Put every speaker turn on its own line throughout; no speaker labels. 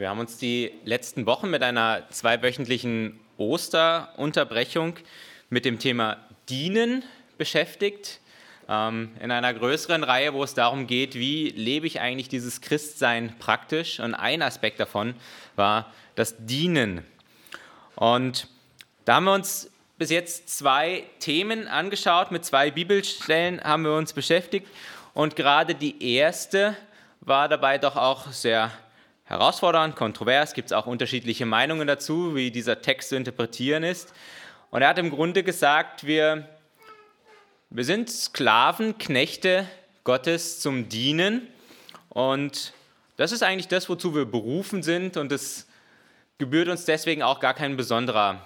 Wir haben uns die letzten Wochen mit einer zweiwöchentlichen Osterunterbrechung mit dem Thema Dienen beschäftigt. Ähm, in einer größeren Reihe, wo es darum geht, wie lebe ich eigentlich dieses Christsein praktisch. Und ein Aspekt davon war das Dienen. Und da haben wir uns bis jetzt zwei Themen angeschaut. Mit zwei Bibelstellen haben wir uns beschäftigt. Und gerade die erste war dabei doch auch sehr herausfordernd, kontrovers, gibt es auch unterschiedliche Meinungen dazu, wie dieser Text zu interpretieren ist. Und er hat im Grunde gesagt, wir, wir sind Sklaven, Knechte Gottes zum Dienen. Und das ist eigentlich das, wozu wir berufen sind. Und es gebührt uns deswegen auch gar kein besonderer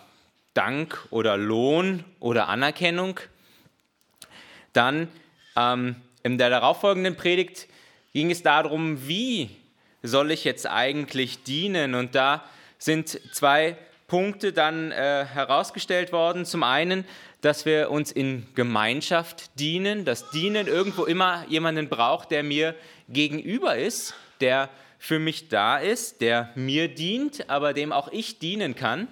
Dank oder Lohn oder Anerkennung. Dann ähm, in der darauffolgenden Predigt ging es darum, wie soll ich jetzt eigentlich dienen? Und da sind zwei Punkte dann äh, herausgestellt worden. Zum einen, dass wir uns in Gemeinschaft dienen, dass Dienen irgendwo immer jemanden braucht, der mir gegenüber ist, der für mich da ist, der mir dient, aber dem auch ich dienen kann.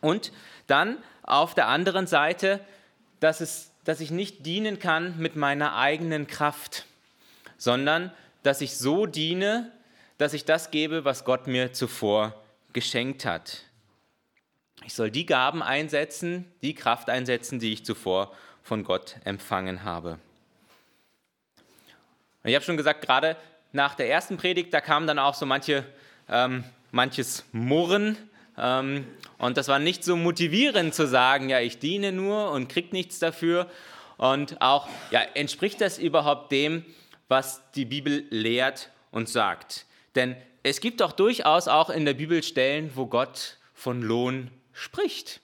Und dann auf der anderen Seite, dass, es, dass ich nicht dienen kann mit meiner eigenen Kraft, sondern dass ich so diene, dass ich das gebe, was Gott mir zuvor geschenkt hat. Ich soll die Gaben einsetzen, die Kraft einsetzen, die ich zuvor von Gott empfangen habe. Und ich habe schon gesagt, gerade nach der ersten Predigt, da kam dann auch so manche, ähm, manches Murren. Ähm, und das war nicht so motivierend zu sagen, ja, ich diene nur und krieg nichts dafür. Und auch, ja, entspricht das überhaupt dem, was die Bibel lehrt und sagt? Denn es gibt doch durchaus auch in der Bibel Stellen, wo Gott von Lohn spricht.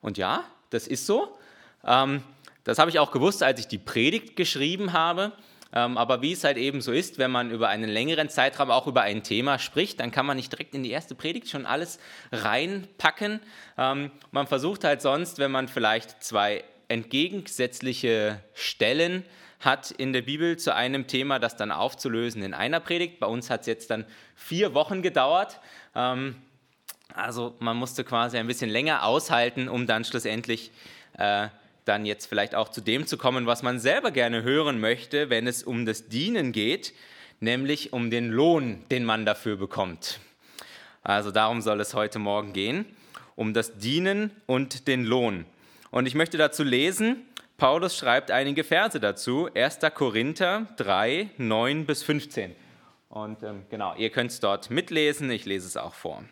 Und ja, das ist so. Ähm, das habe ich auch gewusst, als ich die Predigt geschrieben habe. Ähm, aber wie es halt eben so ist, wenn man über einen längeren Zeitraum auch über ein Thema spricht, dann kann man nicht direkt in die erste Predigt schon alles reinpacken. Ähm, man versucht halt sonst, wenn man vielleicht zwei entgegensätzliche Stellen hat in der Bibel zu einem Thema, das dann aufzulösen in einer Predigt. Bei uns hat es jetzt dann vier Wochen gedauert. Ähm, also man musste quasi ein bisschen länger aushalten, um dann schlussendlich äh, dann jetzt vielleicht auch zu dem zu kommen, was man selber gerne hören möchte, wenn es um das Dienen geht, nämlich um den Lohn, den man dafür bekommt. Also darum soll es heute Morgen gehen, um das Dienen und den Lohn. Und ich möchte dazu lesen Paulus schreibt einige Verse dazu, 1. Korinther 3, 9 bis 15. Und ähm, genau, ihr könnt es dort mitlesen, ich lese es auch vor.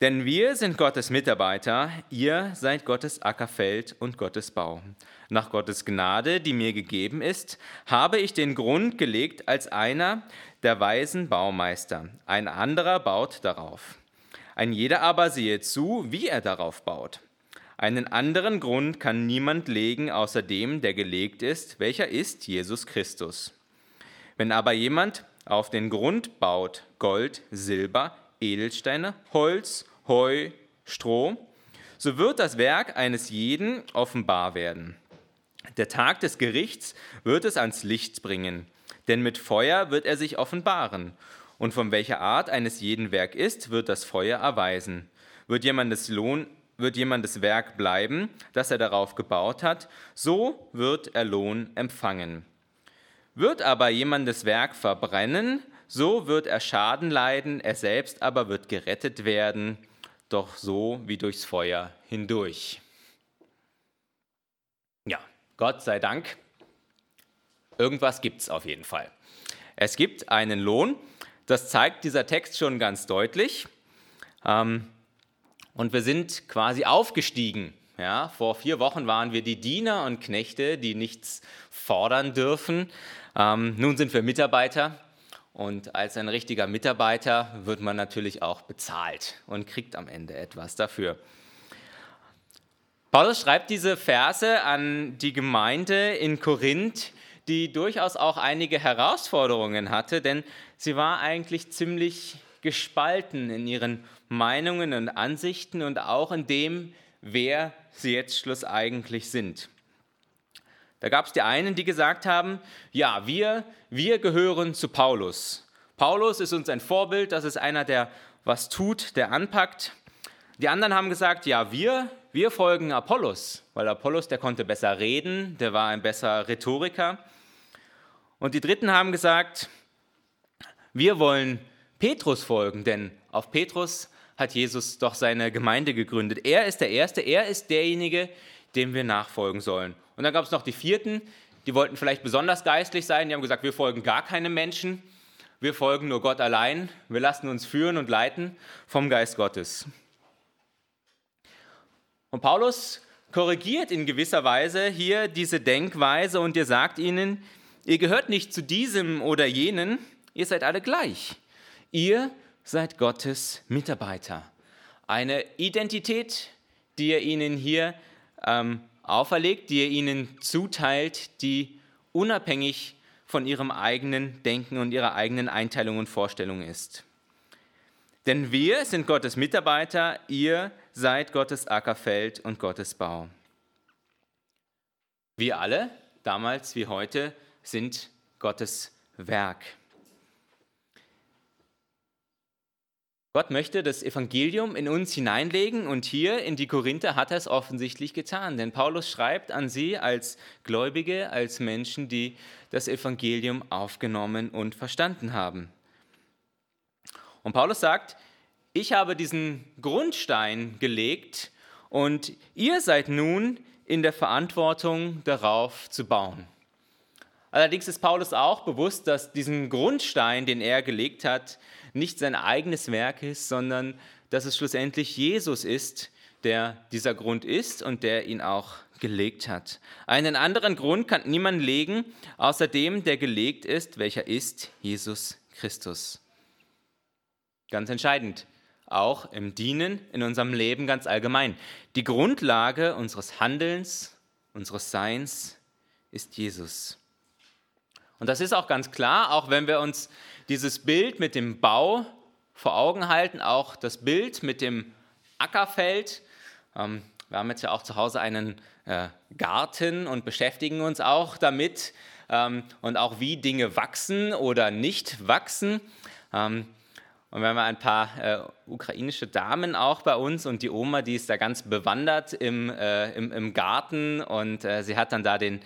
Denn wir sind Gottes Mitarbeiter, ihr seid Gottes Ackerfeld und Gottes Bau. Nach Gottes Gnade, die mir gegeben ist, habe ich den Grund gelegt als einer der weisen Baumeister. Ein anderer baut darauf. Ein jeder aber sehe zu, wie er darauf baut. Einen anderen Grund kann niemand legen außer dem, der gelegt ist, welcher ist Jesus Christus. Wenn aber jemand auf den Grund baut Gold, Silber, Edelsteine, Holz, Heu, Stroh, so wird das Werk eines jeden offenbar werden. Der Tag des Gerichts wird es ans Licht bringen, denn mit Feuer wird er sich offenbaren. Und von welcher Art eines jeden Werk ist, wird das Feuer erweisen. Wird jemandes Lohn wird jemandes Werk bleiben, das er darauf gebaut hat, so wird er Lohn empfangen. Wird aber jemandes Werk verbrennen, so wird er Schaden leiden, er selbst aber wird gerettet werden, doch so wie durchs Feuer hindurch. Ja, Gott sei Dank, irgendwas gibt es auf jeden Fall. Es gibt einen Lohn, das zeigt dieser Text schon ganz deutlich. Ähm, und wir sind quasi aufgestiegen. Ja, vor vier Wochen waren wir die Diener und Knechte, die nichts fordern dürfen. Ähm, nun sind wir Mitarbeiter und als ein richtiger Mitarbeiter wird man natürlich auch bezahlt und kriegt am Ende etwas dafür. Paulus schreibt diese Verse an die Gemeinde in Korinth, die durchaus auch einige Herausforderungen hatte, denn sie war eigentlich ziemlich gespalten in ihren Meinungen und Ansichten und auch in dem, wer sie jetzt schluss eigentlich sind. Da gab es die einen, die gesagt haben, ja, wir, wir gehören zu Paulus. Paulus ist uns ein Vorbild, das ist einer, der was tut, der anpackt. Die anderen haben gesagt, ja, wir, wir folgen Apollos, weil Apollos, der konnte besser reden, der war ein besserer Rhetoriker. Und die Dritten haben gesagt, wir wollen Petrus folgen, denn auf Petrus hat Jesus doch seine Gemeinde gegründet. Er ist der Erste, er ist derjenige, dem wir nachfolgen sollen. Und dann gab es noch die Vierten, die wollten vielleicht besonders geistlich sein, die haben gesagt, wir folgen gar keine Menschen, wir folgen nur Gott allein, wir lassen uns führen und leiten vom Geist Gottes. Und Paulus korrigiert in gewisser Weise hier diese Denkweise und er sagt ihnen, ihr gehört nicht zu diesem oder jenen, ihr seid alle gleich. Ihr seid Gottes Mitarbeiter. Eine Identität, die er ihnen hier ähm, auferlegt, die er ihnen zuteilt, die unabhängig von ihrem eigenen Denken und ihrer eigenen Einteilung und Vorstellung ist. Denn wir sind Gottes Mitarbeiter, ihr seid Gottes Ackerfeld und Gottes Bau. Wir alle, damals wie heute, sind Gottes Werk. Gott möchte das Evangelium in uns hineinlegen und hier in die Korinther hat er es offensichtlich getan, denn Paulus schreibt an sie als Gläubige, als Menschen, die das Evangelium aufgenommen und verstanden haben. Und Paulus sagt, ich habe diesen Grundstein gelegt und ihr seid nun in der Verantwortung darauf zu bauen. Allerdings ist Paulus auch bewusst, dass diesen Grundstein, den er gelegt hat, nicht sein eigenes Werk ist, sondern dass es schlussendlich Jesus ist, der dieser Grund ist und der ihn auch gelegt hat. Einen anderen Grund kann niemand legen, außer dem, der gelegt ist, welcher ist Jesus Christus. Ganz entscheidend, auch im Dienen, in unserem Leben ganz allgemein. Die Grundlage unseres Handelns, unseres Seins ist Jesus. Und das ist auch ganz klar, auch wenn wir uns dieses Bild mit dem Bau vor Augen halten, auch das Bild mit dem Ackerfeld. Ähm, wir haben jetzt ja auch zu Hause einen äh, Garten und beschäftigen uns auch damit ähm, und auch wie Dinge wachsen oder nicht wachsen. Ähm, und wir haben ein paar äh, ukrainische Damen auch bei uns und die Oma, die ist da ganz bewandert im, äh, im, im Garten und äh, sie hat dann da den,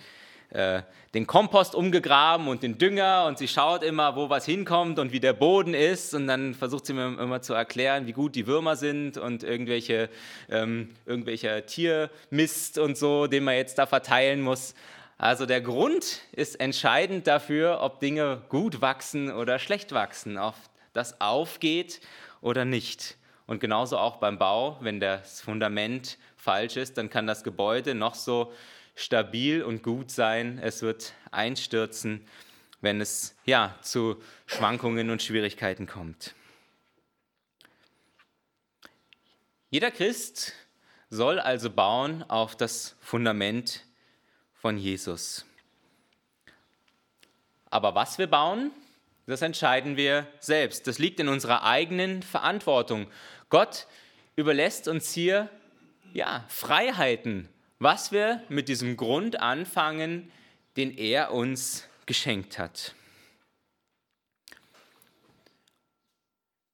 äh, den Kompost umgegraben und den Dünger und sie schaut immer, wo was hinkommt und wie der Boden ist und dann versucht sie mir immer zu erklären, wie gut die Würmer sind und irgendwelche, ähm, irgendwelcher Tiermist und so, den man jetzt da verteilen muss. Also der Grund ist entscheidend dafür, ob Dinge gut wachsen oder schlecht wachsen, ob das aufgeht oder nicht. Und genauso auch beim Bau, wenn das Fundament falsch ist, dann kann das Gebäude noch so stabil und gut sein. Es wird einstürzen, wenn es ja, zu Schwankungen und Schwierigkeiten kommt. Jeder Christ soll also bauen auf das Fundament von Jesus. Aber was wir bauen, das entscheiden wir selbst. Das liegt in unserer eigenen Verantwortung. Gott überlässt uns hier ja, Freiheiten was wir mit diesem Grund anfangen, den er uns geschenkt hat.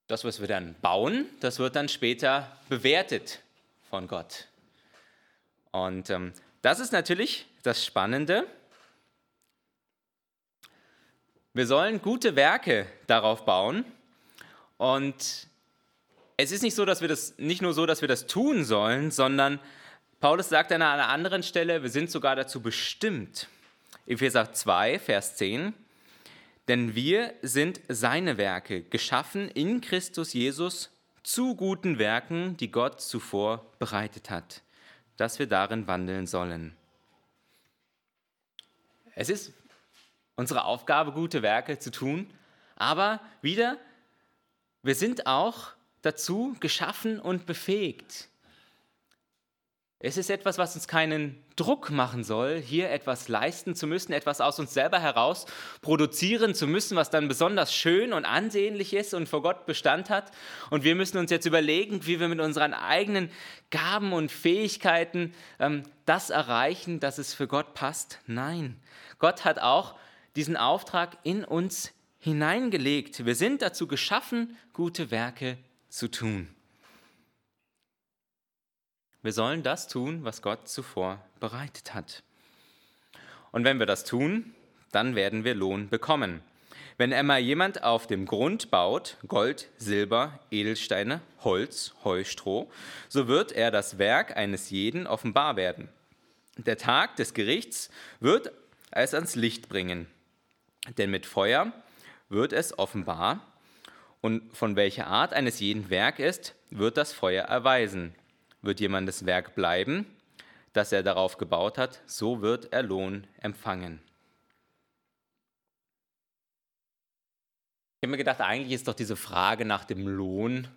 Das, was wir dann bauen, das wird dann später bewertet von Gott. Und ähm, das ist natürlich das Spannende. Wir sollen gute Werke darauf bauen. Und es ist nicht so, dass wir das nicht nur so, dass wir das tun sollen, sondern Paulus sagt an einer anderen Stelle, wir sind sogar dazu bestimmt. Epheser 2, Vers 10. Denn wir sind seine Werke, geschaffen in Christus Jesus zu guten Werken, die Gott zuvor bereitet hat, dass wir darin wandeln sollen. Es ist unsere Aufgabe, gute Werke zu tun, aber wieder, wir sind auch dazu geschaffen und befähigt. Es ist etwas, was uns keinen Druck machen soll, hier etwas leisten zu müssen, etwas aus uns selber heraus produzieren zu müssen, was dann besonders schön und ansehnlich ist und vor Gott Bestand hat. Und wir müssen uns jetzt überlegen, wie wir mit unseren eigenen Gaben und Fähigkeiten ähm, das erreichen, dass es für Gott passt. Nein, Gott hat auch diesen Auftrag in uns hineingelegt. Wir sind dazu geschaffen, gute Werke zu tun. Wir sollen das tun, was Gott zuvor bereitet hat. Und wenn wir das tun, dann werden wir Lohn bekommen. Wenn einmal jemand auf dem Grund baut, Gold, Silber, Edelsteine, Holz, Heustroh, so wird er das Werk eines jeden offenbar werden. Der Tag des Gerichts wird es ans Licht bringen. Denn mit Feuer wird es offenbar, und von welcher Art eines jeden Werk ist, wird das Feuer erweisen. Wird jemandes Werk bleiben, das er darauf gebaut hat, so wird er Lohn empfangen. Ich habe mir gedacht, eigentlich ist doch diese Frage nach dem Lohn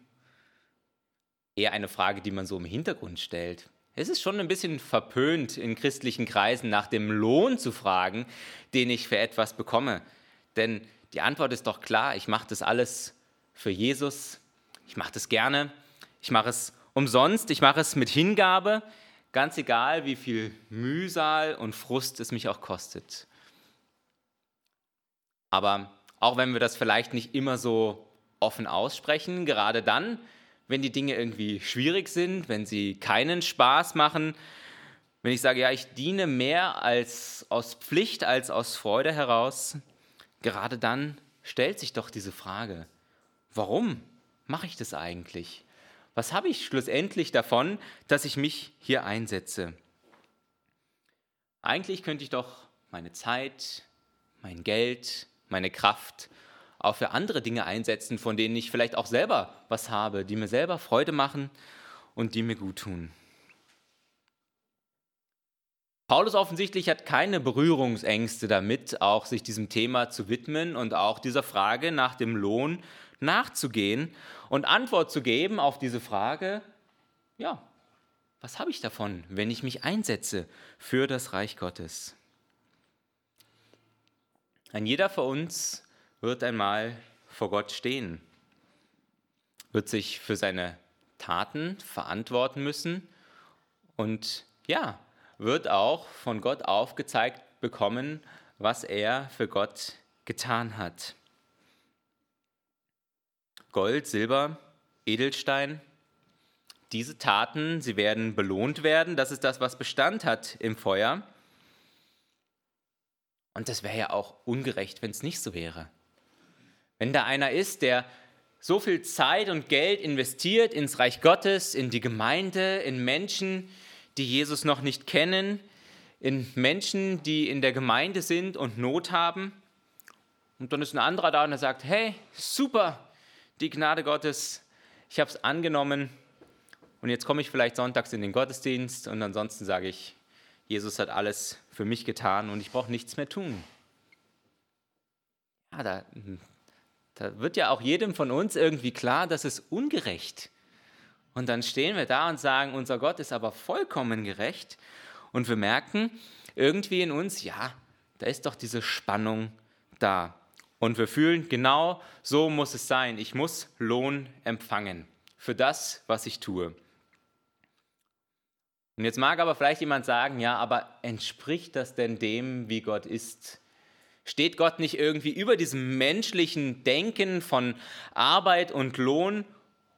eher eine Frage, die man so im Hintergrund stellt. Es ist schon ein bisschen verpönt, in christlichen Kreisen nach dem Lohn zu fragen, den ich für etwas bekomme. Denn die Antwort ist doch klar, ich mache das alles für Jesus, ich mache das gerne, ich mache es umsonst, ich mache es mit Hingabe, ganz egal, wie viel Mühsal und Frust es mich auch kostet. Aber auch wenn wir das vielleicht nicht immer so offen aussprechen, gerade dann, wenn die Dinge irgendwie schwierig sind, wenn sie keinen Spaß machen, wenn ich sage, ja, ich diene mehr als aus Pflicht als aus Freude heraus, gerade dann stellt sich doch diese Frage, warum mache ich das eigentlich? Was habe ich schlussendlich davon, dass ich mich hier einsetze? Eigentlich könnte ich doch meine Zeit, mein Geld, meine Kraft auch für andere Dinge einsetzen, von denen ich vielleicht auch selber was habe, die mir selber Freude machen und die mir gut tun. Paulus offensichtlich hat keine Berührungsängste damit, auch sich diesem Thema zu widmen und auch dieser Frage nach dem Lohn nachzugehen und Antwort zu geben auf diese Frage, ja, was habe ich davon, wenn ich mich einsetze für das Reich Gottes? Ein jeder von uns wird einmal vor Gott stehen, wird sich für seine Taten verantworten müssen und ja, wird auch von Gott aufgezeigt bekommen, was er für Gott getan hat. Gold, Silber, Edelstein, diese Taten, sie werden belohnt werden. Das ist das, was Bestand hat im Feuer. Und das wäre ja auch ungerecht, wenn es nicht so wäre. Wenn da einer ist, der so viel Zeit und Geld investiert ins Reich Gottes, in die Gemeinde, in Menschen, die Jesus noch nicht kennen, in Menschen, die in der Gemeinde sind und Not haben. Und dann ist ein anderer da und er sagt, hey, super, die Gnade Gottes, ich habe es angenommen und jetzt komme ich vielleicht sonntags in den Gottesdienst und ansonsten sage ich, Jesus hat alles für mich getan und ich brauche nichts mehr tun. Ja, da, da wird ja auch jedem von uns irgendwie klar, das ist ungerecht. Und dann stehen wir da und sagen, unser Gott ist aber vollkommen gerecht. Und wir merken irgendwie in uns, ja, da ist doch diese Spannung da. Und wir fühlen, genau so muss es sein. Ich muss Lohn empfangen für das, was ich tue. Und jetzt mag aber vielleicht jemand sagen, ja, aber entspricht das denn dem, wie Gott ist? Steht Gott nicht irgendwie über diesem menschlichen Denken von Arbeit und Lohn?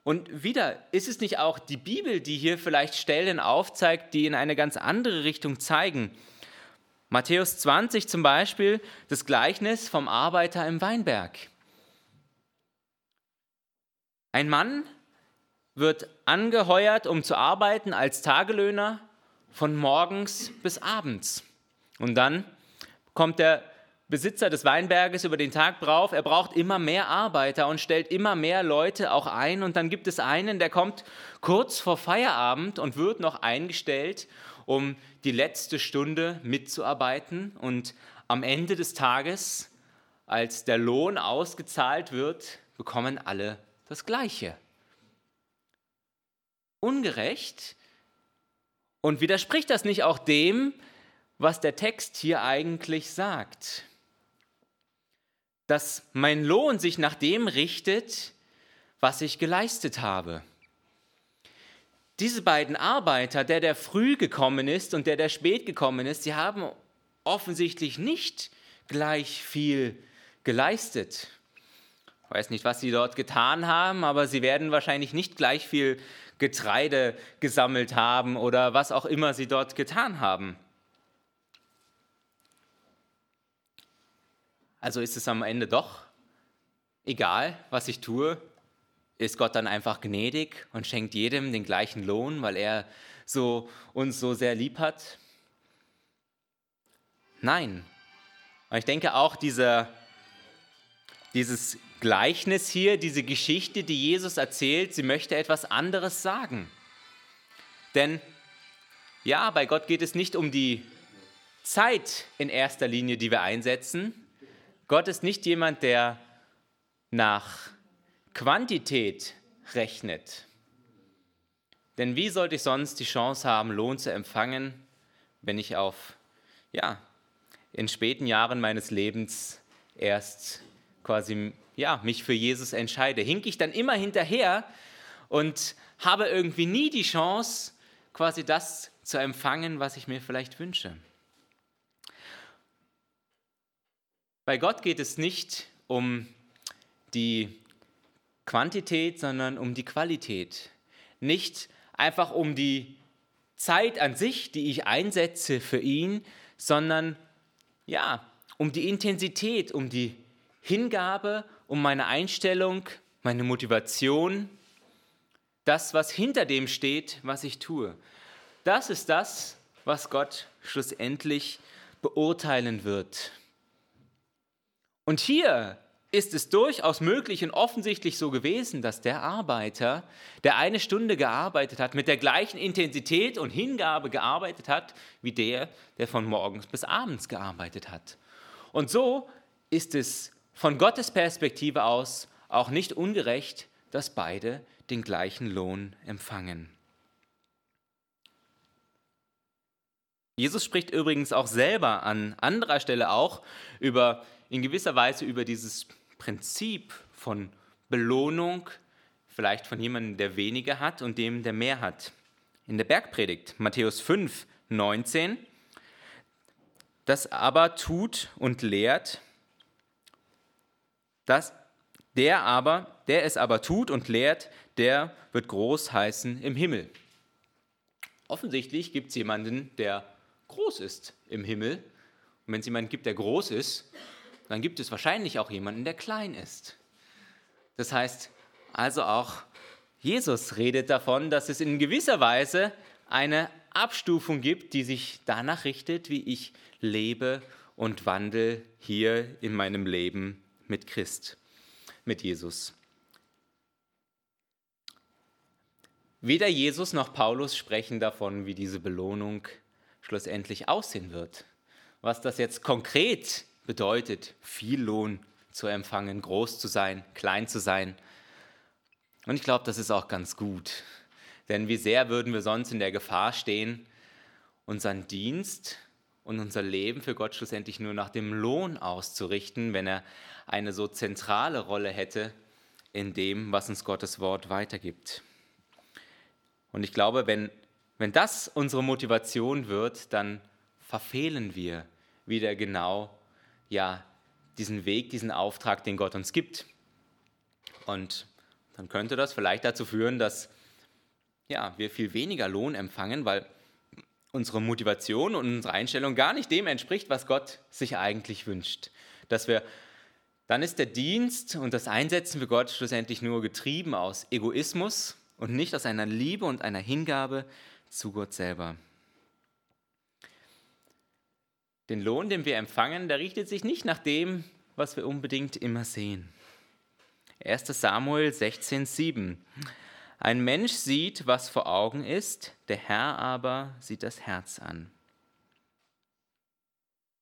Und wieder, ist es nicht auch die Bibel, die hier vielleicht Stellen aufzeigt, die in eine ganz andere Richtung zeigen? Matthäus 20 zum Beispiel, das Gleichnis vom Arbeiter im Weinberg. Ein Mann wird angeheuert, um zu arbeiten als Tagelöhner von morgens bis abends. Und dann kommt der Besitzer des Weinberges über den Tag drauf, er braucht immer mehr Arbeiter und stellt immer mehr Leute auch ein. Und dann gibt es einen, der kommt kurz vor Feierabend und wird noch eingestellt, um die letzte Stunde mitzuarbeiten. Und am Ende des Tages, als der Lohn ausgezahlt wird, bekommen alle das Gleiche ungerecht? Und widerspricht das nicht auch dem, was der Text hier eigentlich sagt? Dass mein Lohn sich nach dem richtet, was ich geleistet habe. Diese beiden Arbeiter, der, der früh gekommen ist und der, der spät gekommen ist, sie haben offensichtlich nicht gleich viel geleistet. Ich weiß nicht, was sie dort getan haben, aber sie werden wahrscheinlich nicht gleich viel Getreide gesammelt haben oder was auch immer sie dort getan haben. Also ist es am Ende doch egal, was ich tue, ist Gott dann einfach gnädig und schenkt jedem den gleichen Lohn, weil er so, uns so sehr lieb hat? Nein. Und ich denke auch, dieser, dieses Gleichnis hier, diese Geschichte, die Jesus erzählt, sie möchte etwas anderes sagen. Denn ja, bei Gott geht es nicht um die Zeit in erster Linie, die wir einsetzen. Gott ist nicht jemand, der nach Quantität rechnet. Denn wie sollte ich sonst die Chance haben, Lohn zu empfangen, wenn ich auf, ja, in späten Jahren meines Lebens erst quasi, ja, mich für Jesus entscheide? Hink ich dann immer hinterher und habe irgendwie nie die Chance, quasi das zu empfangen, was ich mir vielleicht wünsche. Bei Gott geht es nicht um die Quantität, sondern um die Qualität. Nicht einfach um die Zeit an sich, die ich einsetze für ihn, sondern ja, um die Intensität, um die Hingabe, um meine Einstellung, meine Motivation, das, was hinter dem steht, was ich tue. Das ist das, was Gott schlussendlich beurteilen wird. Und hier ist es durchaus möglich und offensichtlich so gewesen, dass der Arbeiter, der eine Stunde gearbeitet hat, mit der gleichen Intensität und Hingabe gearbeitet hat, wie der, der von morgens bis abends gearbeitet hat. Und so ist es von Gottes Perspektive aus auch nicht ungerecht, dass beide den gleichen Lohn empfangen. Jesus spricht übrigens auch selber an anderer Stelle auch über in gewisser Weise über dieses Prinzip von Belohnung, vielleicht von jemandem, der weniger hat und dem, der mehr hat. In der Bergpredigt, Matthäus 5, 19, das aber tut und lehrt, dass der aber, der es aber tut und lehrt, der wird groß heißen im Himmel. Offensichtlich gibt es jemanden, der groß ist im Himmel. Und wenn es jemanden gibt, der groß ist, dann gibt es wahrscheinlich auch jemanden, der klein ist. Das heißt, also auch Jesus redet davon, dass es in gewisser Weise eine Abstufung gibt, die sich danach richtet, wie ich lebe und wandle hier in meinem Leben mit Christ, mit Jesus. Weder Jesus noch Paulus sprechen davon, wie diese Belohnung schlussendlich aussehen wird. Was das jetzt konkret bedeutet, viel Lohn zu empfangen, groß zu sein, klein zu sein. Und ich glaube, das ist auch ganz gut. Denn wie sehr würden wir sonst in der Gefahr stehen, unseren Dienst und unser Leben für Gott schlussendlich nur nach dem Lohn auszurichten, wenn er eine so zentrale Rolle hätte in dem, was uns Gottes Wort weitergibt. Und ich glaube, wenn, wenn das unsere Motivation wird, dann verfehlen wir wieder genau ja diesen Weg, diesen Auftrag, den Gott uns gibt. Und dann könnte das vielleicht dazu führen, dass ja, wir viel weniger Lohn empfangen, weil unsere Motivation und unsere Einstellung gar nicht dem entspricht, was Gott sich eigentlich wünscht. Dass wir, dann ist der Dienst und das Einsetzen für Gott schlussendlich nur getrieben aus Egoismus und nicht aus einer Liebe und einer Hingabe zu Gott selber. Den Lohn, den wir empfangen, der richtet sich nicht nach dem, was wir unbedingt immer sehen. 1 Samuel 16,7 Ein Mensch sieht, was vor Augen ist, der Herr aber sieht das Herz an.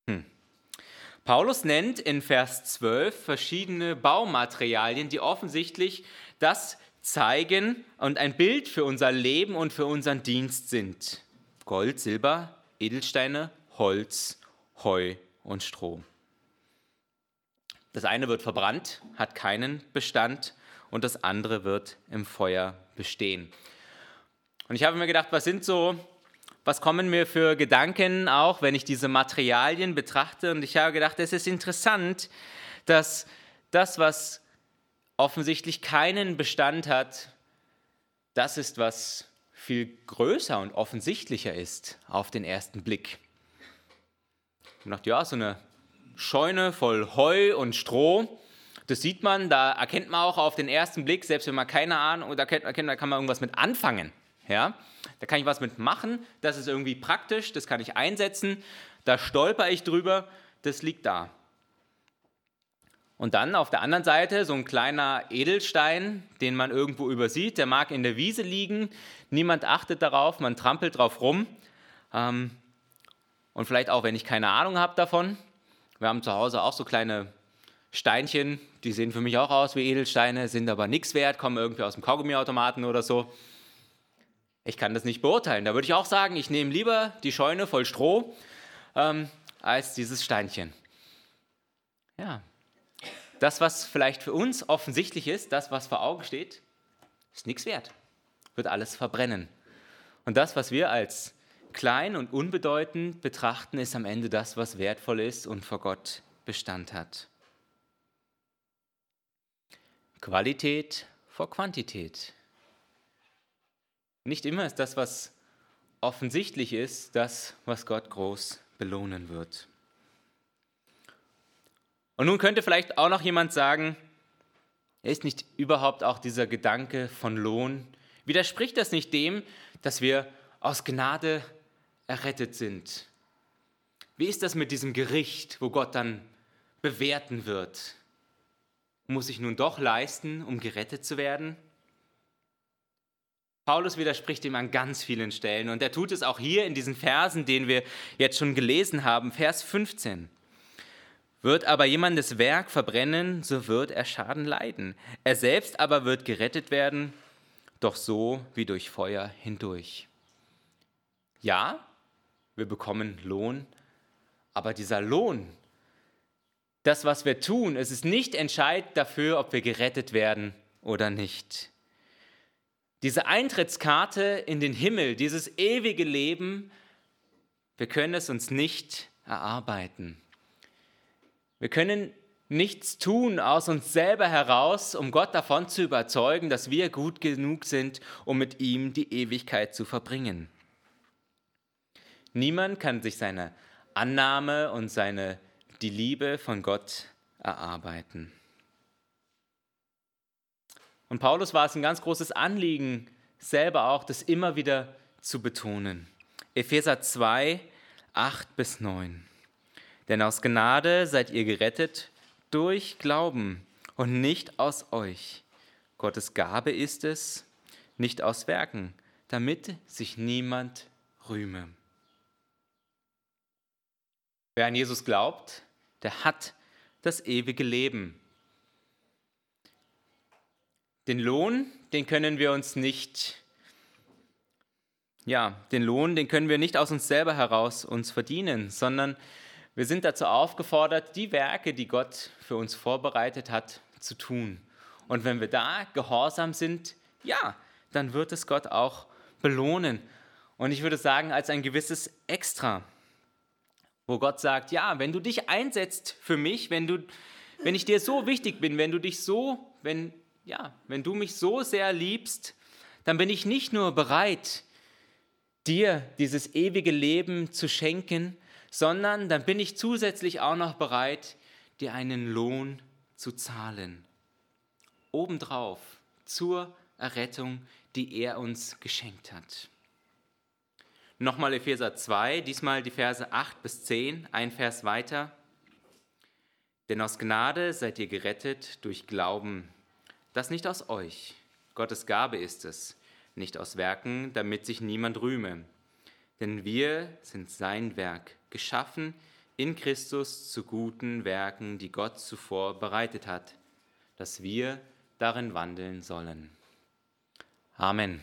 Hm. Paulus nennt in Vers 12 verschiedene Baumaterialien, die offensichtlich das zeigen und ein Bild für unser Leben und für unseren Dienst sind. Gold, Silber, Edelsteine, Holz Heu und Stroh. Das eine wird verbrannt, hat keinen Bestand und das andere wird im Feuer bestehen. Und ich habe mir gedacht, was sind so, was kommen mir für Gedanken auch, wenn ich diese Materialien betrachte? Und ich habe gedacht, es ist interessant, dass das, was offensichtlich keinen Bestand hat, das ist, was viel größer und offensichtlicher ist auf den ersten Blick. Man dachte, ja, so eine Scheune voll Heu und Stroh, das sieht man, da erkennt man auch auf den ersten Blick, selbst wenn man keine Ahnung, da, kennt, da kann man irgendwas mit anfangen. Ja? Da kann ich was mit machen, das ist irgendwie praktisch, das kann ich einsetzen, da stolper ich drüber, das liegt da. Und dann auf der anderen Seite so ein kleiner Edelstein, den man irgendwo übersieht, der mag in der Wiese liegen, niemand achtet darauf, man trampelt drauf rum. Ähm, und vielleicht auch, wenn ich keine Ahnung habe davon. Wir haben zu Hause auch so kleine Steinchen, die sehen für mich auch aus wie Edelsteine, sind aber nichts wert, kommen irgendwie aus dem Kaugummiautomaten oder so. Ich kann das nicht beurteilen. Da würde ich auch sagen, ich nehme lieber die Scheune voll Stroh ähm, als dieses Steinchen. Ja, das, was vielleicht für uns offensichtlich ist, das, was vor Augen steht, ist nichts wert, wird alles verbrennen. Und das, was wir als klein und unbedeutend betrachten, ist am Ende das, was wertvoll ist und vor Gott Bestand hat. Qualität vor Quantität. Nicht immer ist das, was offensichtlich ist, das, was Gott groß belohnen wird. Und nun könnte vielleicht auch noch jemand sagen, ist nicht überhaupt auch dieser Gedanke von Lohn, widerspricht das nicht dem, dass wir aus Gnade errettet sind? Wie ist das mit diesem Gericht, wo Gott dann bewerten wird? Muss ich nun doch leisten, um gerettet zu werden? Paulus widerspricht ihm an ganz vielen Stellen und er tut es auch hier in diesen Versen, den wir jetzt schon gelesen haben, Vers 15. Wird aber jemandes Werk verbrennen, so wird er Schaden leiden. Er selbst aber wird gerettet werden, doch so wie durch Feuer hindurch. Ja, wir bekommen Lohn, aber dieser Lohn, das, was wir tun, es ist nicht entscheidend dafür, ob wir gerettet werden oder nicht. Diese Eintrittskarte in den Himmel, dieses ewige Leben, wir können es uns nicht erarbeiten. Wir können nichts tun aus uns selber heraus, um Gott davon zu überzeugen, dass wir gut genug sind, um mit ihm die Ewigkeit zu verbringen. Niemand kann sich seine Annahme und seine, die Liebe von Gott erarbeiten. Und Paulus war es ein ganz großes Anliegen, selber auch das immer wieder zu betonen. Epheser 2, 8 bis 9. Denn aus Gnade seid ihr gerettet durch Glauben und nicht aus euch. Gottes Gabe ist es, nicht aus Werken, damit sich niemand rühme. Wer an Jesus glaubt, der hat das ewige Leben. Den Lohn, den können wir uns nicht, ja, den Lohn, den können wir nicht aus uns selber heraus uns verdienen, sondern wir sind dazu aufgefordert, die Werke, die Gott für uns vorbereitet hat, zu tun. Und wenn wir da gehorsam sind, ja, dann wird es Gott auch belohnen. Und ich würde sagen, als ein gewisses Extra, wo Gott sagt, ja, wenn du dich einsetzt für mich, wenn du, wenn ich dir so wichtig bin, wenn du dich so, wenn, ja, wenn du mich so sehr liebst, dann bin ich nicht nur bereit, dir dieses ewige Leben zu schenken, sondern dann bin ich zusätzlich auch noch bereit, dir einen Lohn zu zahlen. Obendrauf zur Errettung, die er uns geschenkt hat. Nochmal Epheser 2, diesmal die Verse 8 bis 10, ein Vers weiter. Denn aus Gnade seid ihr gerettet durch Glauben. Das nicht aus euch, Gottes Gabe ist es, nicht aus Werken, damit sich niemand rühme. Denn wir sind sein Werk, geschaffen in Christus zu guten Werken, die Gott zuvor bereitet hat, dass wir darin wandeln sollen. Amen.